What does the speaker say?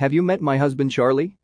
Have you met my husband Charlie?